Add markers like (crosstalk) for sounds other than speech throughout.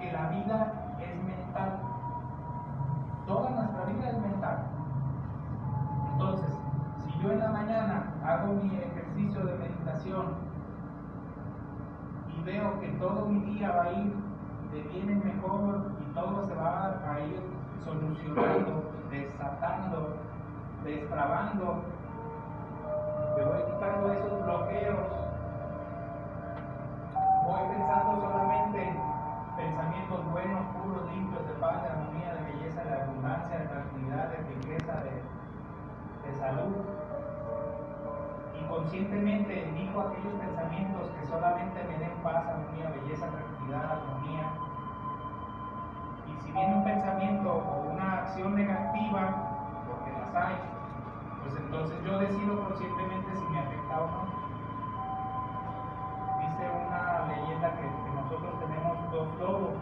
que la vida es mental. Toda nuestra vida es mental. Entonces, si yo en la mañana hago mi ejercicio de meditación y veo que todo mi día va a ir de bien en mejor y todo se va a ir solucionando, desatando, destrabando, me voy quitando esos bloqueos, voy pensando solamente pensamientos buenos, puros, limpios, de paz, de armonía, de belleza, de abundancia, de tranquilidad, de riqueza, de, de salud. Y conscientemente elijo aquellos pensamientos que solamente me den paz, armonía, belleza, tranquilidad, armonía. Y si viene un pensamiento o una acción negativa, porque las hay, pues entonces yo decido conscientemente si me afecta o no. Dice una leyenda que, dos lobos,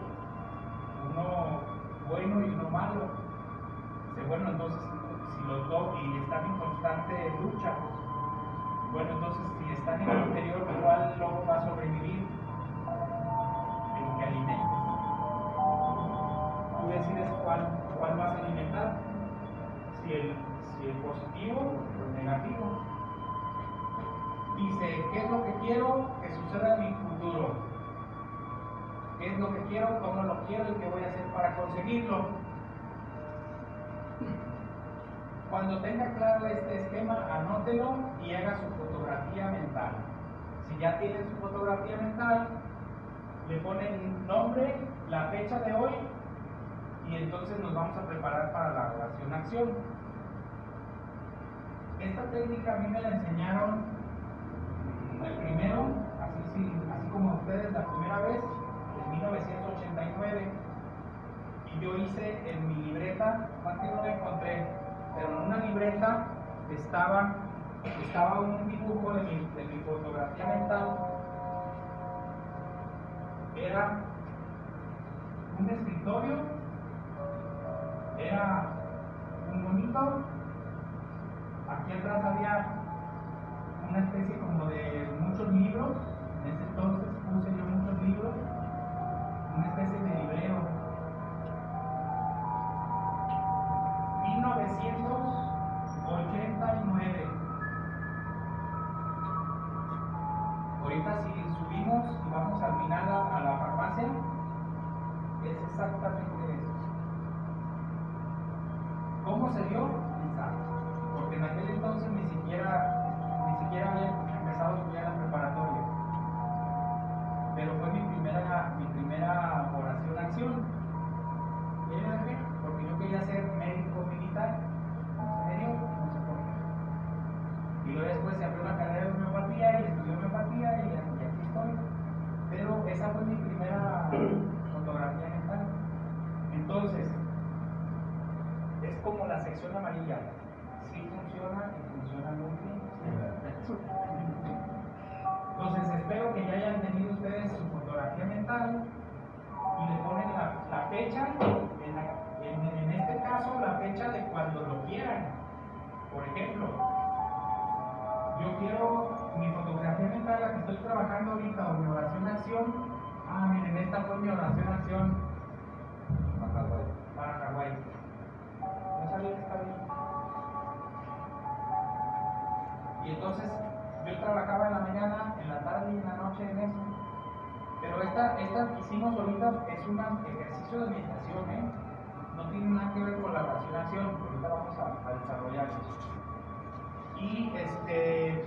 uno bueno y uno malo. Dice, bueno, entonces si los dos y están en constante lucha, bueno, entonces si están en el interior, ¿cuál lobo va a sobrevivir? El que alimenta. Tú decides cuál, cuál vas a alimentar. Si el, si el positivo o el negativo. Dice, ¿qué es lo que quiero que suceda en mi futuro? ¿Qué es lo que quiero? ¿Cómo lo quiero? ¿Y qué voy a hacer para conseguirlo? Cuando tenga claro este esquema, anótelo y haga su fotografía mental. Si ya tiene su fotografía mental, le ponen nombre, la fecha de hoy y entonces nos vamos a preparar para la oración-acción. Esta técnica a mí me la enseñaron el primero, así, sí, así como ustedes la primera vez, 1989. Y yo hice en mi libreta, más que no la encontré, pero en una libreta estaba, estaba un dibujo de mi, de mi fotografía mental. Era un escritorio, era un monito, aquí atrás había una especie como de muchos libros, en ese entonces puse yo muchos libros, una especie de librero. 1989. Ahorita si subimos y vamos al final a, la farmacia, es exactamente eso. ¿Cómo se dio? Porque en aquel entonces ni siquiera, ni siquiera había empezado a estudiar la preparatoria. Pero fue mi primera, mi primera oración acción. Porque yo quería ser médico militar. No sé por qué. Y luego después se abrió una carrera de homeopatía y estudié homeopatía y, y aquí estoy. Pero esa fue mi primera fotografía mental. Entonces, es como la sección amarilla. Y le ponen la, la fecha, en, la- en- en este caso, la fecha de cuando lo quieran. Por ejemplo, yo quiero mi fotografía mental, la que estoy trabajando ahorita, o mi oración acción. Ah, miren, esta fue mi oración acción para Hawái. No sabía que estaba bien. Y entonces yo trabajaba en la mañana, en la tarde y en la noche en eso. Pero esta, esta que hicimos ahorita es un ejercicio de meditación, ¿eh? No tiene nada que ver con la oración ahorita vamos a, a desarrollar. Y este,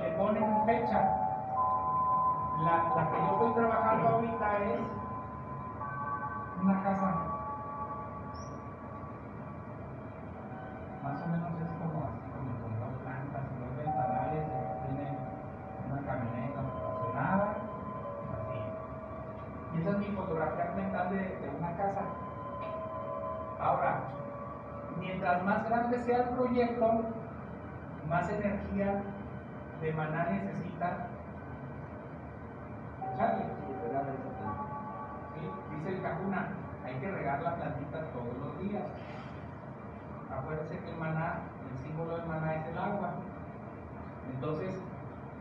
le ponen fecha. La, la que yo estoy trabajando ahorita es sea el proyecto, más energía de maná necesita echarle. Dice el cajuna, hay que regar la plantita todos los días. Acuérdense que el maná, el símbolo del maná es el agua. Entonces,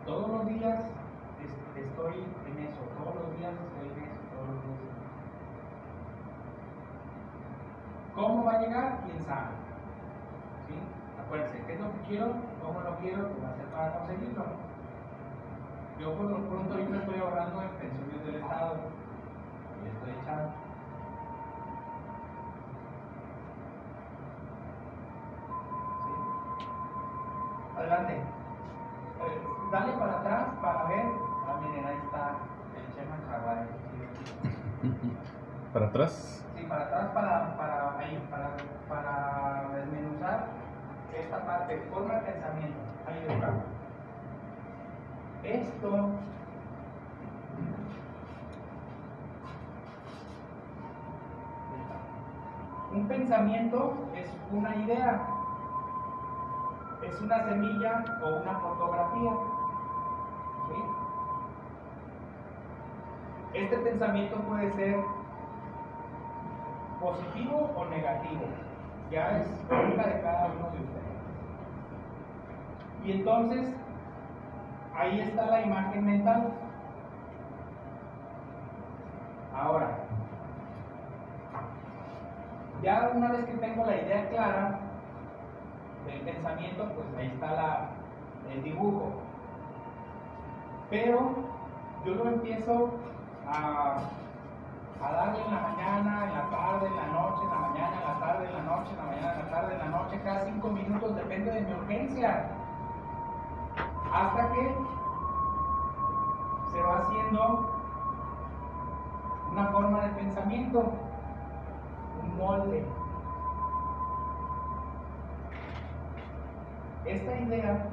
todos los días estoy en eso, todos los días estoy en eso, todos los días. ¿Cómo va a llegar? ¿Quién sabe? Acuérdense, ¿qué es lo que quiero? ¿Cómo lo quiero? ¿Qué va a hacer para conseguirlo? Yo por lo pronto ahorita estoy ahorrando en pensiones del Estado. Y estoy echando. ¿Sí? Adelante. Eh, dale para atrás para ver. Ah, miren, ahí está el Chema Jaguar. ¿Para atrás? Sí, para atrás para, para, ahí, para, para desmenuzar esta parte, forma de pensamiento. Ahí está. Esto un pensamiento es una idea, es una semilla o una fotografía. Este pensamiento puede ser positivo o negativo. Ya es culpa de cada uno de ustedes. Y entonces, ahí está la imagen mental. Ahora, ya una vez que tengo la idea clara del pensamiento, pues ahí está la, el dibujo. Pero yo lo empiezo a a darle en la mañana, en la tarde, en la noche, en la mañana, en la tarde, en la noche, en la mañana, en la tarde, en la noche, cada cinco minutos, depende de mi urgencia. Hasta que se va haciendo una forma de pensamiento, un molde. Esta idea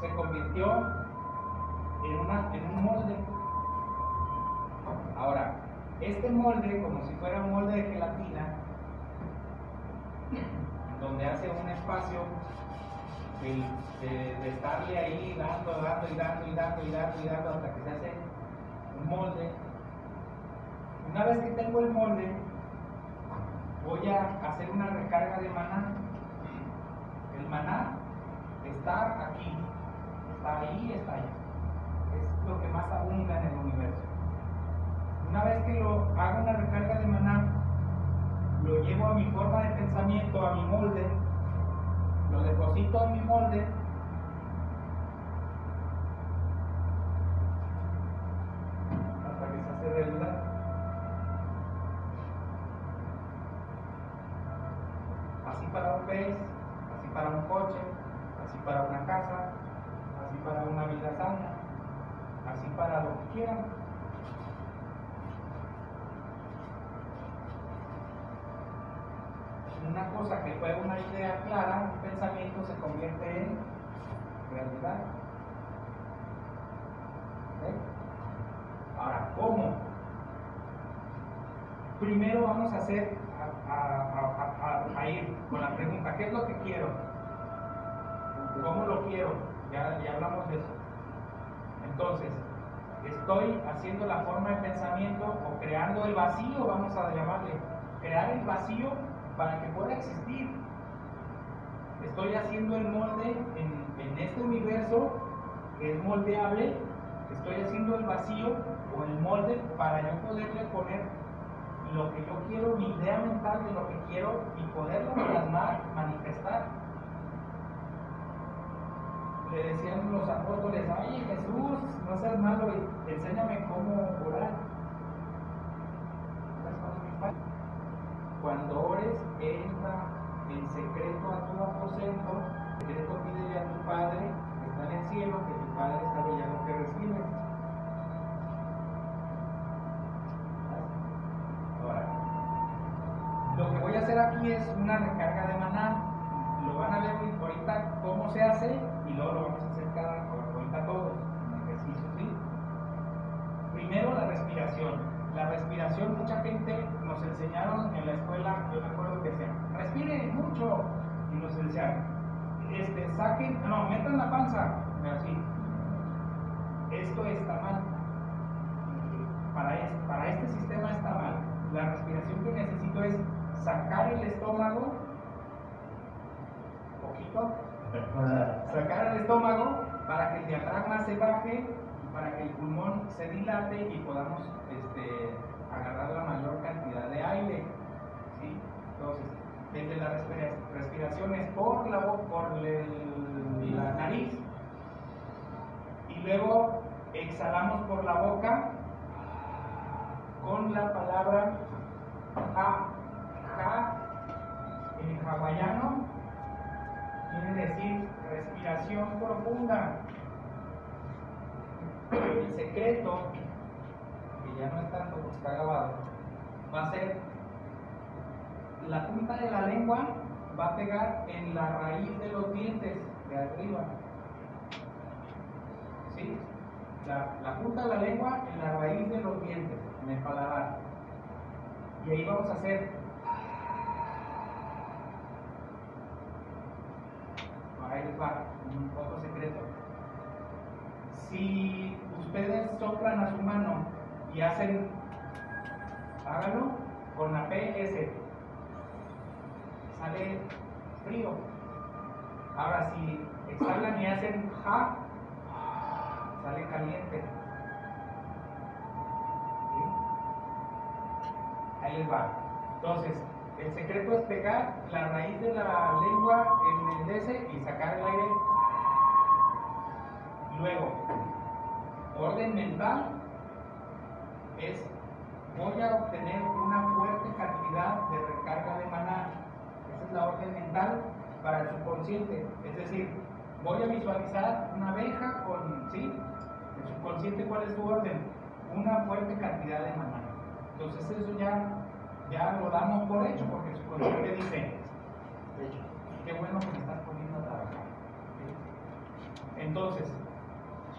se convirtió en, una, en un molde Ahora, este molde, como si fuera un molde de gelatina, donde hace un espacio de, de, estarle ahí dando, dando y dando y dando y dando y dando hasta que se hace un molde. Una vez que tengo el molde, voy a hacer una recarga de maná. El maná está aquí, está ahí, está ahí. Es lo que más abunda en el universo. Una vez que lo hago una recarga de maná, lo llevo a mi forma de pensamiento, a mi molde, lo deposito en mi molde. A hacer, a, ir con la pregunta, ¿qué es lo que quiero? ¿Cómo lo quiero? Ya, ya hablamos de eso. Entonces, estoy haciendo la forma de pensamiento o creando el vacío, vamos a llamarle. Crear el vacío para que pueda existir. Estoy haciendo el molde en, este universo que es moldeable, estoy haciendo el vacío o el molde para yo poderle poner lo que yo quiero, mi idea mental de lo que quiero y poderlo plasmar, manifestar. Le decían los apóstoles, ay Jesús, no seas malo, enséñame cómo orar. Cuando ores, entra en secreto a tu aposento, en secreto pídele a tu Padre que está en el cielo, que tu Padre sabe ya lo que recibes. Lo que voy a hacer aquí es una recarga de maná. Lo van a ver ahorita cómo se hace y luego lo vamos a hacer cada ahorita todos ejercicio, ¿sí? Primero la respiración la respiración, mucha gente nos enseñaron en la escuela, yo me acuerdo que decían, respiren mucho, y nos decían, este, saquen, no, metan la panza, así. Esto está mal. Para este sistema está mal. La respiración que necesito es sacar el estómago, poquito, sacar el estómago para que el diafragma se baje para que el pulmón se dilate y podamos este, agarrar la mayor cantidad de aire. Entonces, desde la respiración es por la boca, por la nariz, y luego exhalamos por la boca con la palabra ja, en hawaiano quiere decir respiración profunda. El secreto, que ya no es tanto porque está grabado, va a ser la punta de la lengua va a pegar en la raíz de los dientes de arriba. ¿Sí? La, la punta de la lengua en la raíz de los dientes, en el paladar. Y ahí vamos a hacer ahí les va un otro secreto. Si ustedes soplan a su mano y hacen, háganlo con la PS, sale frío. Ahora, si exhalan y hacen ja, sale caliente. Ahí va. Entonces, el secreto es pegar la raíz de la lengua en el DC y sacar el aire. Luego, orden mental es voy a obtener una fuerte cantidad de recarga de maná. Esa es la orden mental para el subconsciente. Es decir, voy a visualizar una abeja con, ¿sí? El subconsciente, ¿cuál es su orden? Una fuerte cantidad de maná. Entonces eso ya ya lo damos por hecho porque su consciente dice, qué bueno que me estás poniendo a trabajar. Entonces,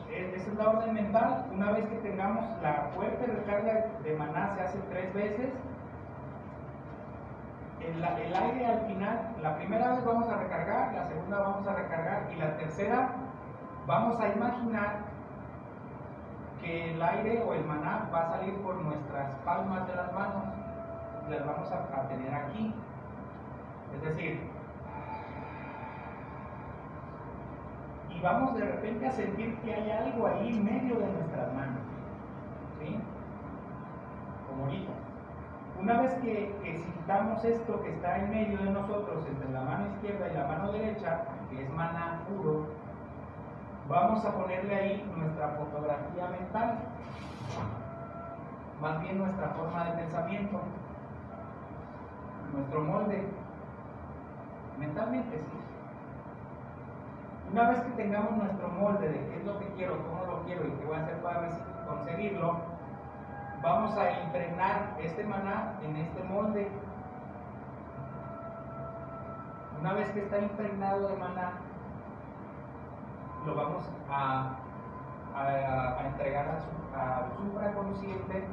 e, esa es la orden mental. Una vez que tengamos la fuerte recarga de maná, se hace tres veces. El, el, aire al final, la primera vez vamos a recargar, la segunda vamos a recargar y la tercera vamos a imaginar que el aire o el maná va a salir por nuestras palmas de las manos las vamos a, tener aquí. Es decir, y vamos de repente a sentir que hay algo ahí en medio de nuestras manos. ¿Sí? Como ahorita. Una vez que, que sintamos esto que está en medio de nosotros, entre la mano izquierda y la mano derecha, que es mana puro, vamos a ponerle ahí nuestra fotografía mental, más bien nuestra forma de pensamiento nuestro molde. Mentalmente sí. Una vez que tengamos nuestro molde de qué es lo que quiero, cómo lo quiero y qué voy a hacer para conseguirlo, vamos a impregnar este maná en este molde. Una vez que está impregnado de maná, lo vamos a, a, entregar al supraconsciente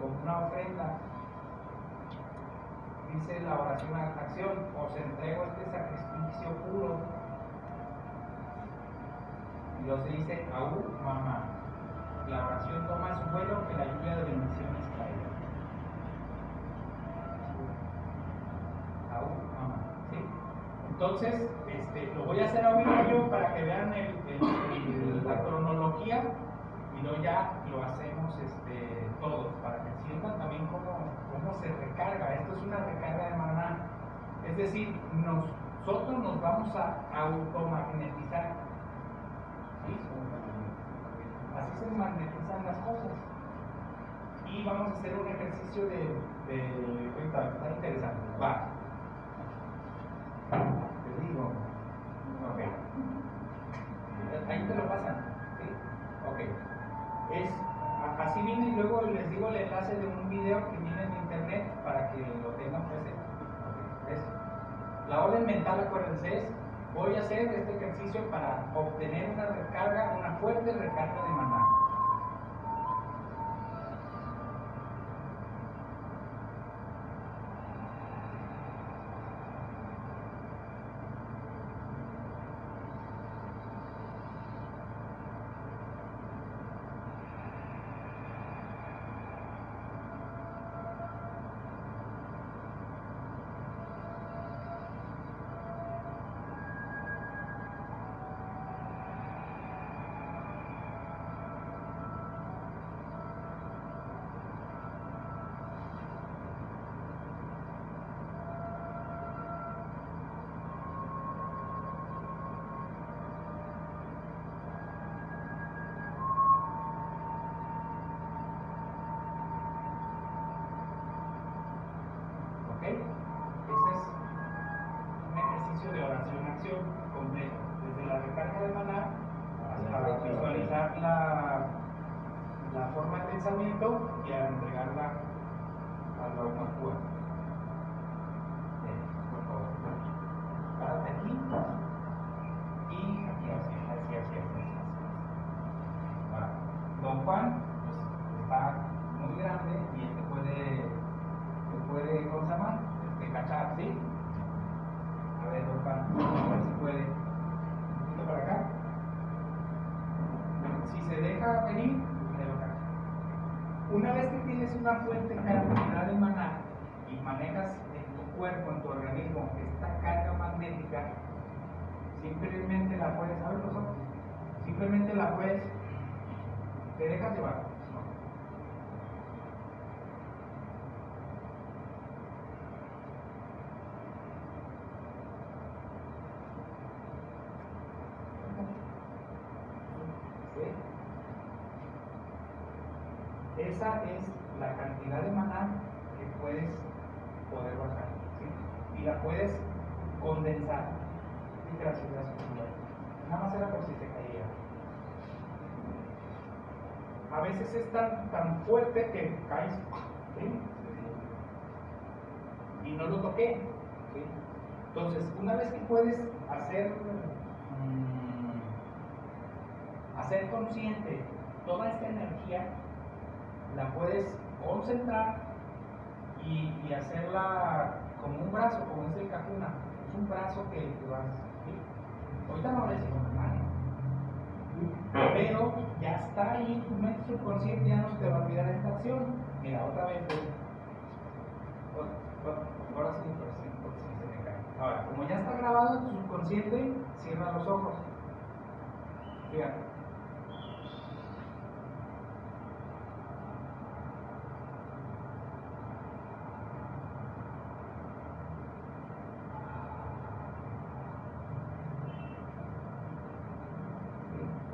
como una ofrenda dice la oración a acción, os entrego este sacrificio puro. Dios dice, aún mamá. La oración toma su vuelo que la lluvia de bendiciones caiga. Aún mamá. ¿Sí? Entonces, este, lo voy a hacer ahorita yo para que vean la cronología y luego ya lo hacemos este, todos, para que sientan también cómo, cómo se recarga. Esto es una recarga de maná. Es decir, nosotros nos vamos a automagnetizar. Así se magnetizan las cosas. Y vamos a hacer un ejercicio de. de está, está interesante. Va. Lo tengan presente. La orden mental, acuérdense, es voy a hacer este ejercicio para obtener una recarga, una fuerte recarga de maná. Simplemente la puedes, los ojos, simplemente la puedes, te dejas llevar. Esa es la cantidad de maná que puedes poder bajar. ¿sí? Y la puedes condensar. Nada más era por si se caía. A veces es tan, tan fuerte que caes. Y no lo toqué. Entonces, una vez que puedes hacer, mm, hacer consciente toda esta energía, la puedes concentrar y, y hacerla como un brazo, como es el cajuna. Es un brazo que, que vas. Ahorita no lo con la mano. Pero ya está ahí, tu mente subconsciente ya no se te va a olvidar esta acción. Mira, otra vez. Ahora sí, se me cae. Ahora, como ya está grabado en tu subconsciente, cierra los ojos. Fíjate.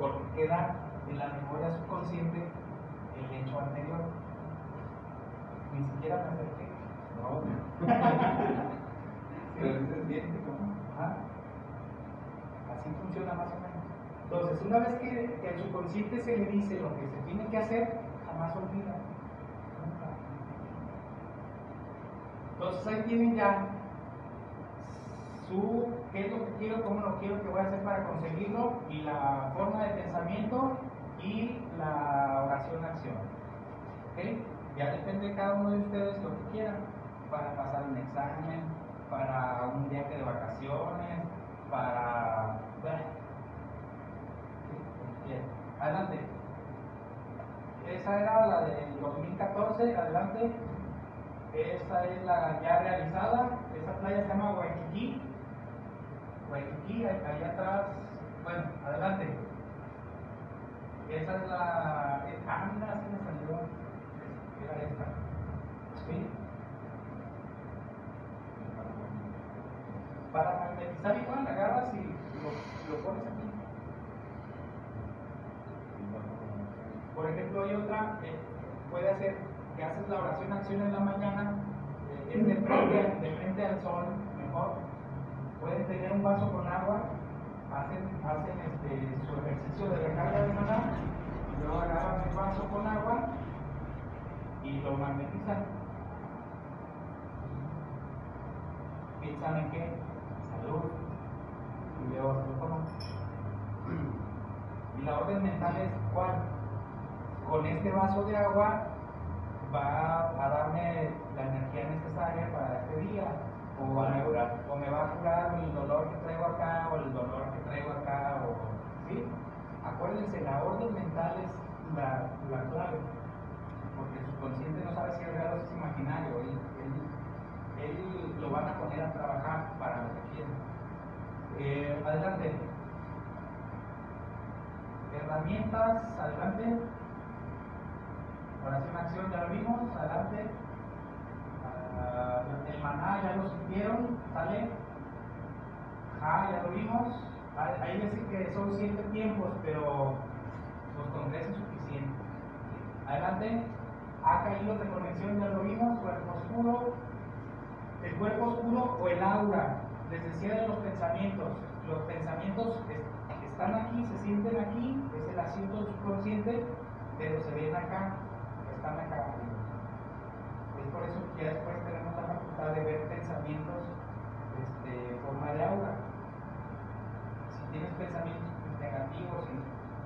porque queda en la memoria subconsciente el hecho anterior. Ni siquiera me acerqué. No, (laughs) pero es bien. Ajá. Así funciona más o menos. Entonces, una vez que, que al subconsciente se le dice lo que se tiene que hacer, jamás olvida. Entonces ahí tienen ya su qué es lo que quiero, cómo lo quiero, qué voy a hacer para conseguirlo, y la forma de pensamiento y la oración-acción. ¿Ok? Ya depende de cada uno de ustedes lo que quieran, para pasar un examen, para un viaje de vacaciones, para... quieran. Adelante. Esa era la del 2014, adelante. Esa es la ya realizada. Esa playa se llama Waikiki. Waikiki, ahí- atrás. Bueno, adelante. Esa es la. eh, Ah, mira, sí me salió. Era esta. ¿Sí? Para magnetizar igual, agarras y lo, lo pones aquí. Por ejemplo, hay otra, eh, puede hacer que haces la oración acción en la mañana, eh, es de frente, de frente al sol, mejor. Pueden tener un vaso con agua, hacen, hacen este, su ejercicio de recarga de maná, luego agarran el vaso con agua y lo magnetizan. Piensan en qué? Salud. Y luego se lo. Y la orden mental es cuál? con este vaso de agua va a darme la energía necesaria para este día. O, Va a curar. o me va a curar el dolor que traigo acá o el dolor que traigo acá. O, ¿sí? Acuérdense, la orden mental es la, la clave. Porque el subconsciente no sabe si es real o es imaginario. Él, él- él lo van a poner a trabajar para lo que quiera. Eh, adelante. Herramientas, adelante. Oración, acción, ya lo vimos, adelante. El maná ya lo sintieron, ¿sale? Ja, ya lo vimos. Hay veces que son siete tiempos, pero pues con tres es suficiente. Adelante. Acá hilos de conexión, ya lo vimos. Cuerpo oscuro. El cuerpo oscuro o el aura. Les decía de los pensamientos. Los pensamientos es- están aquí, se sienten aquí, es el asiento subconsciente, pero se ven acá. están acá. Es por eso que ya después tenemos la facultad de ver pensamientos este, en forma de aura. Si tienes pensamientos negativos y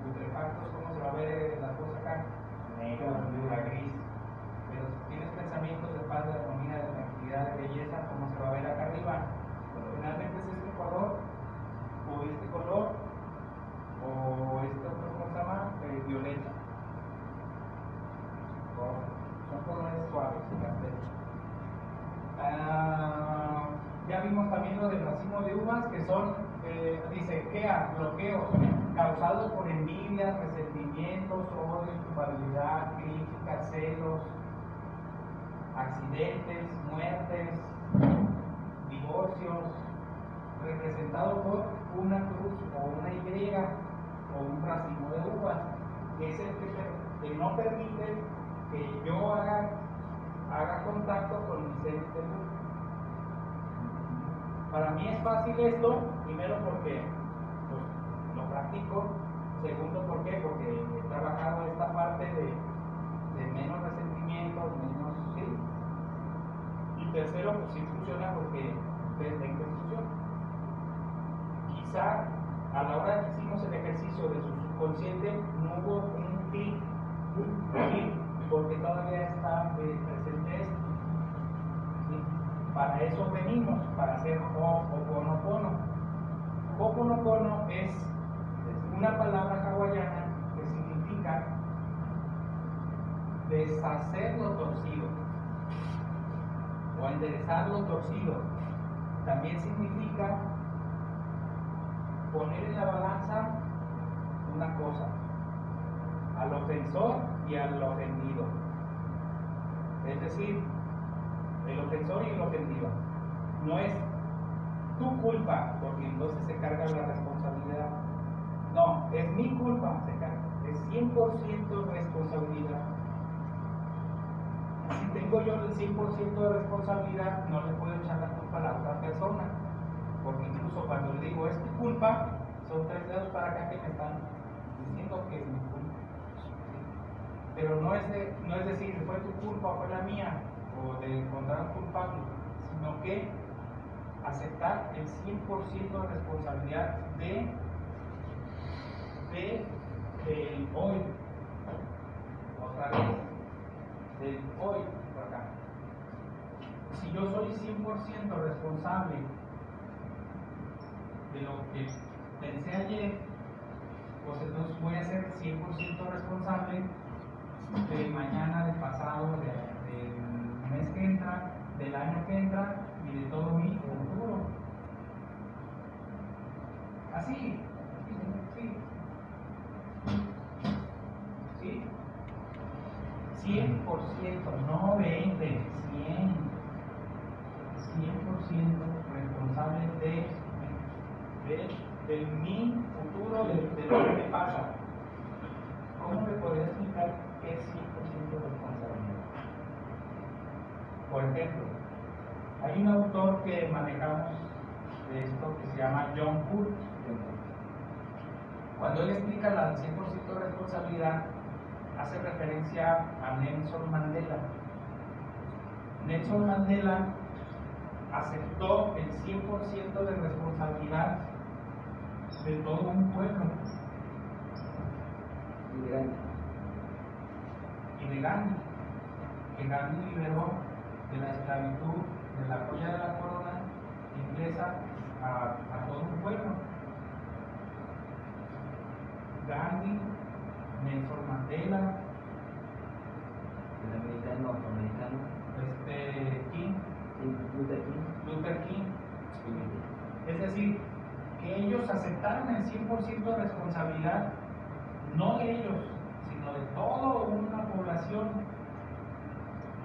putrefactos, ¿cómo se va a ver la cosa acá? Negro, la gris. Pero si tienes pensamientos de paz, de armonía, de tranquilidad, de belleza, ¿cómo se va a ver acá arriba? Finalmente es este color, o este color, o este otro, ¿cómo se llama? Eh, violeta. Ah, ya vimos también lo del racimo de uvas, que son, eh. Bloqueos causados por envidias, resentimientos, odio, culpabilidad, críticas, celos, accidentes, muertes, divorcios, representado por una cruz o una Y o un racimo de uvas, es el que, que no permite que yo haga, haga contacto con mi ser interior. Para mí es fácil esto, primero porque pues, lo practico, segundo ¿por qué? porque he trabajado esta parte de, de menos resentimiento, menos sí. Y tercero, pues sí funciona porque ustedes ven que. Quizá a la hora que hicimos el ejercicio de su subconsciente no hubo un clic, un clic, porque todavía está eh, presente esto. Para eso venimos, para hacer Ho'oponopono. Ho'oponopono es una palabra hawaiana que significa deshacer lo torcido o enderezar lo torcido. También significa poner en la balanza una cosa, al ofensor y al ofendido. Es decir, el ofensor y el ofendido. No es tu culpa, porque entonces se carga la responsabilidad. No, es mi culpa, se carga. Es 100% responsabilidad. Si tengo yo el 100% de responsabilidad, no le puedo echar la culpa a la otra persona. Porque incluso cuando le digo es tu culpa, son tres dedos para acá que me están diciendo que es mi. Pero no es, de, no es decir, fue tu culpa fue la mía, o de encontrar culpable, sino que aceptar el 100% de responsabilidad de, de del hoy. Otra vez, del hoy por acá. Si yo soy 100% responsable de lo que pensé ayer, pues entonces voy a ser 100% responsable de mañana, del pasado, de, del mes que entra, del año que entra y de todo mi futuro. Así, sí. ¿Sí? 100%, no 20, 100. 100% responsable de, de, de mi futuro, de, de, lo que me pasa. ¿Cómo me podría explicar es 100% responsabilidad? Por ejemplo, hay un autor que manejamos de esto que se llama John Hood. Cuando él explica la 100% de responsabilidad, hace referencia a Nelson Mandela. Nelson Mandela aceptó el 100% de responsabilidad de todo un pueblo. De. Y de Gandhi, que Gandhi liberó de la esclavitud, de la joya de la corona inglesa a, a todo un pueblo. Gandhi, Nelson Mandela, El americano, afroamericano. este, King, Luther King. Luther King. Sí. Es decir, que ellos aceptaron el 100% de responsabilidad, no de ellos, toda una población,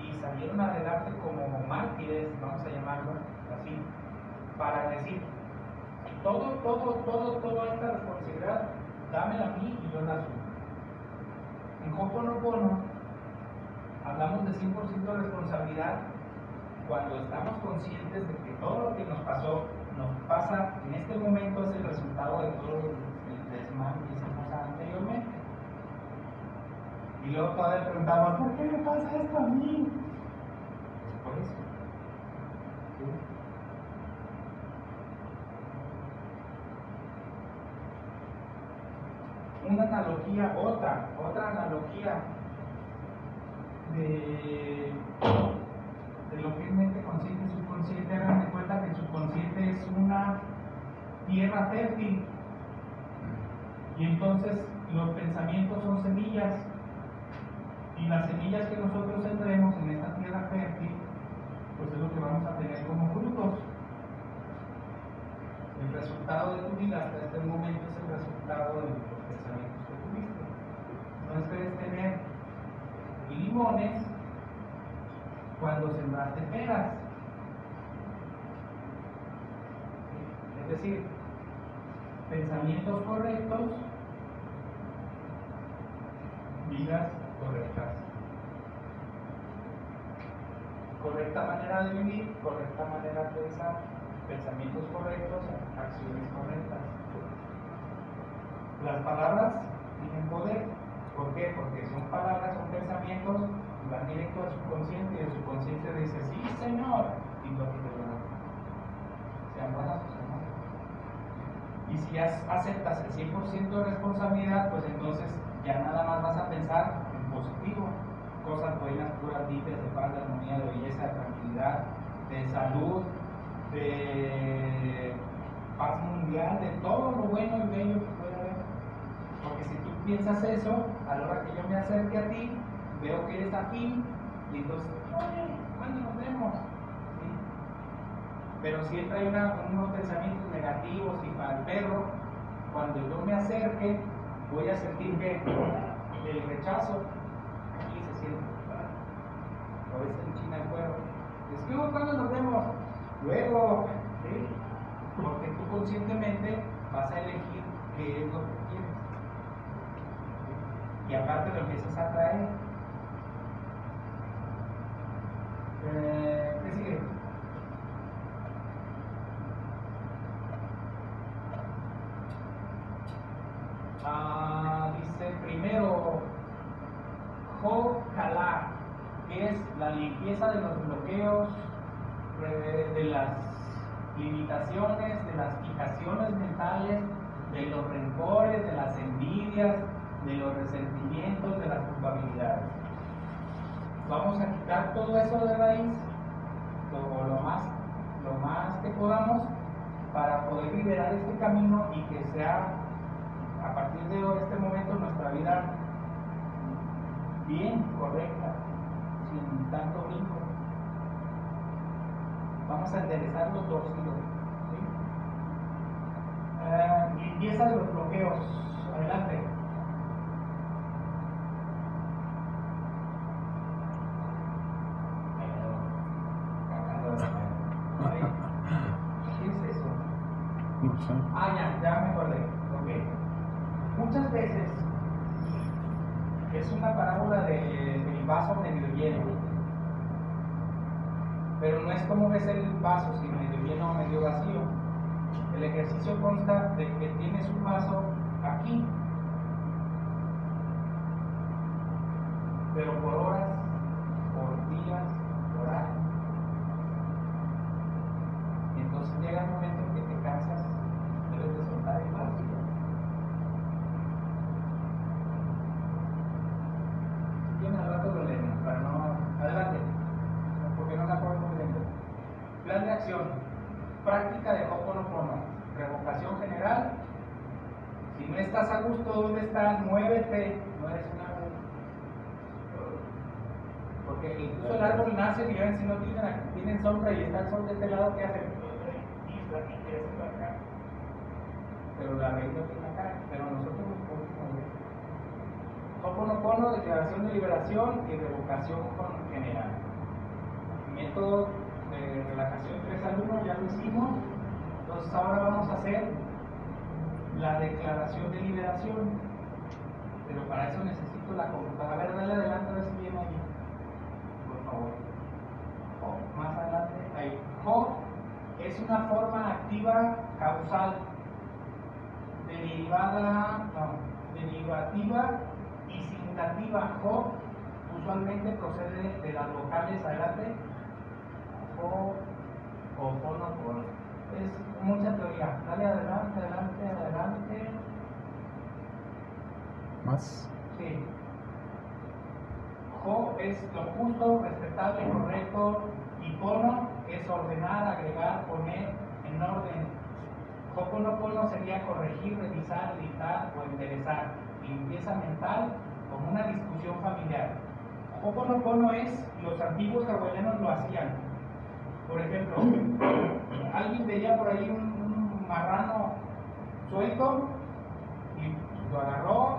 y salieron adelante como mártires, vamos a llamarlo así, para decir, todo, todo, todo, toda esta responsabilidad, dámela a mí y yo la asumo. En Hoponopono hablamos de 100% de responsabilidad cuando estamos conscientes de que todo lo que nos pasó, nos pasa en este momento es el resultado de todo el desmán que hicimos anteriormente. Y luego todavía preguntamos, ¿por qué me pasa esto a mí? Por eso. Una analogía, otra, otra analogía de, de lo que es mente consciente y subconsciente, hagan de cuenta que el subconsciente es una tierra fértil. Y entonces los pensamientos son semillas. Y las semillas que nosotros sembremos en esta tierra fértil, pues es lo que vamos a tener como frutos. El resultado de tu vida hasta este momento es el resultado de los pensamientos que tuviste. Entonces puedes tener limones cuando sembraste peras. Es decir, pensamientos correctos, vidas correctas. Correcta manera de vivir, correcta manera de pensar, pensamientos correctos, acciones correctas. Las palabras tienen poder. ¿Por qué? Porque son palabras, son pensamientos, van directo al subconsciente y el subconsciente dice, sí, Señor, y lo que te Sean buenas o. Y si aceptas el 100% de responsabilidad, pues entonces vas a pensar en positivo cosas buenas, puras, limpias, de paz, de armonía, de belleza, de tranquilidad, de salud, de paz mundial, de todo lo bueno y bello que puede haber. Porque si tú piensas eso, a la hora que yo me acerque a ti, veo que eres aquí, y entonces, oye, ¿cuándo nos vemos? Pero siempre hay unos pensamientos negativos y para el perro, cuando yo me acerque, voy a sentir que el rechazo a veces en China el fuego. Es que cuando nos vemos, luego, porque tú conscientemente vas a elegir qué es lo que quieres. Y aparte lo empiezas a traer. Eh, ¿Qué sigue? Ah, Kalá que es la limpieza de los bloqueos, de las limitaciones, de las fijaciones mentales, de los rencores, de las envidias, de los resentimientos, de las culpabilidades. Vamos a quitar todo eso de raíz, lo, lo, más, lo más que podamos, para poder liberar este camino y que sea a partir de este momento nuestra vida bien correcta, sin tanto brinco. Vamos a enderezar los dos ¿sí? Uh, limpieza de los bloqueos. Adelante. ¿Qué es eso? No sé. Ah, ya, ya me acordé. Ok. Muchas veces es una parábola de, del vaso medio lleno. Pero no es como ves el vaso, si medio lleno o medio vacío. El ejercicio consta de que tienes un vaso aquí, pero por horas, por días, por años. Entonces llega el momento en que te cansas, debes de soltar el vaso. Bien, al rato lo leemos, para no. Adelante, porque no la podemos leer. Plan de acción: práctica de Ho'oponopono, revocación general. Si no estás a gusto, ¿dónde estás? Muévete, no eres una. Porque incluso el árbol nace y ven si no tienen, tienen sombra y está el sol de este lado, ¿qué hacen? Pero la raíz no tiene acá, pero nosotros nos podemos mover. Ho'oponopono, declaración de liberación y revocación general. Método de relajación 3 al 1, ya lo hicimos. Entonces ahora vamos a hacer la declaración de liberación. Pero para eso necesito la computadora. A ver, dale adelante a ver si viene ahí. Por favor. Jo, más adelante. Ahí. Jo es una forma activa causal derivada, no, derivativa y sin negativa. Jo usualmente procede de las vocales adelante. O fono por. Es mucha teoría. Dale adelante, adelante, adelante. Más. Sí. Jo es lo justo, respetable, correcto. Y pono es ordenar, agregar, poner en orden. Hoponopono sería corregir, revisar, editar o enderezar. Limpieza mental como una discusión familiar. Hoponopono es, los antiguos hawaianos lo hacían. Por ejemplo, alguien veía por ahí un, marrano suelto y lo agarró,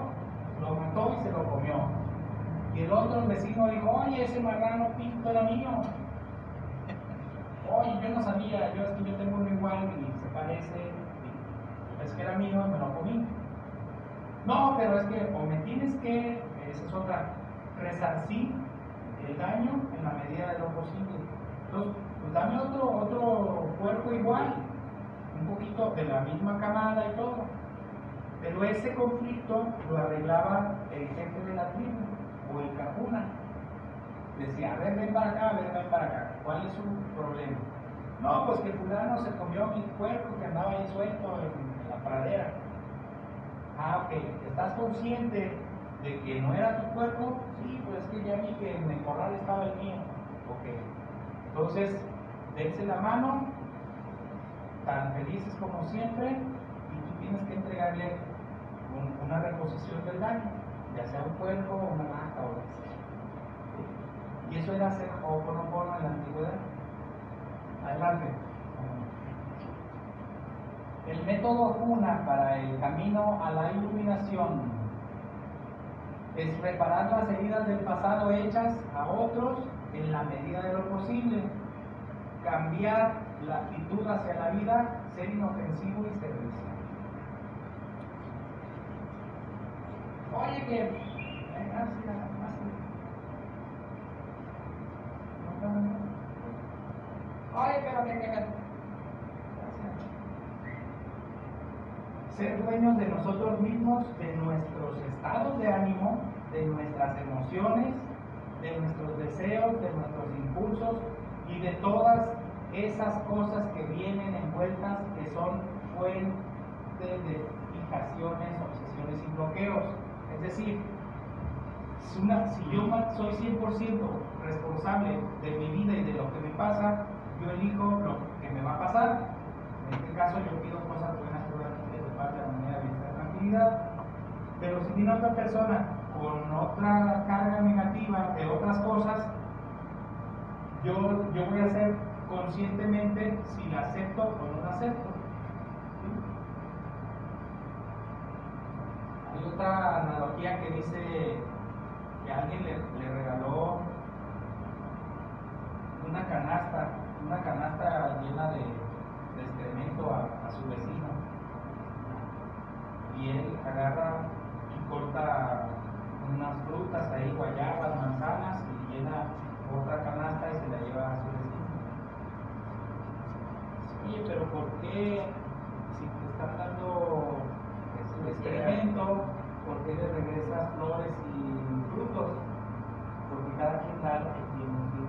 lo mató y se lo comió. Y el otro vecino dijo, oye, ese marrano pinto era mío. (laughs) Oye, yo no sabía, yo es que yo tengo uno igual y se parece, es que era mío y me lo comí. No, pero es que o me tienes que, esa es otra, resarcir el daño en la medida de lo posible. Entonces, pues dame otro, otro cuerpo igual, un poquito de la misma camada y todo. Pero ese conflicto lo arreglaba el jefe de la tribu o el cajuna. Decía, a ver, ven para acá, a ver, ven para acá. ¿Cuál es su problema? No, pues que fulano se comió mi cuerpo que andaba ahí suelto en la pradera. Ah, ok. ¿Estás consciente de que no era tu cuerpo? Sí, pues es que ya vi que en el corral estaba el mío. Ok. Entonces, dense la mano, tan felices como siempre, y tú tienes que entregarle un- una reposición del daño, ya sea un cuerpo, una vaca o lo que sea. Y eso era hacer Ho'oponopono en la antigüedad. Adelante. El método Juna para el camino a la iluminación es reparar las heridas del pasado hechas a otros en la medida de lo posible, cambiar la actitud hacia la vida, ser inofensivo y servicial. Oye, que. Oye, pero que. que-. Ser dueños de nosotros mismos, de nuestros estados de ánimo, de nuestras emociones, de nuestros deseos, de nuestros impulsos y de todas esas cosas que vienen envueltas que son fuente de fijaciones, obsesiones y bloqueos. Es decir, una- si yo soy 100% responsable de mi vida y de lo que me pasa, yo elijo lo que me va a pasar. En este caso yo pido cosas buenas todas de parte de la manera de tranquilidad. Si viene otra persona con otra carga negativa de otras cosas, yo, yo voy a hacer conscientemente si la acepto o no la acepto. Hay otra analogía que dice que alguien le, regaló una canasta, una canasta llena de, excremento a su vecino. Y él agarra y corta unas frutas ahí, guayabas, manzanas, y llena otra canasta y se la lleva a su vecino. Sí, pero ¿por qué si te están dando pues, su excremento, por qué le regresas flores y frutos? Porque cada quien da lo que tiene en su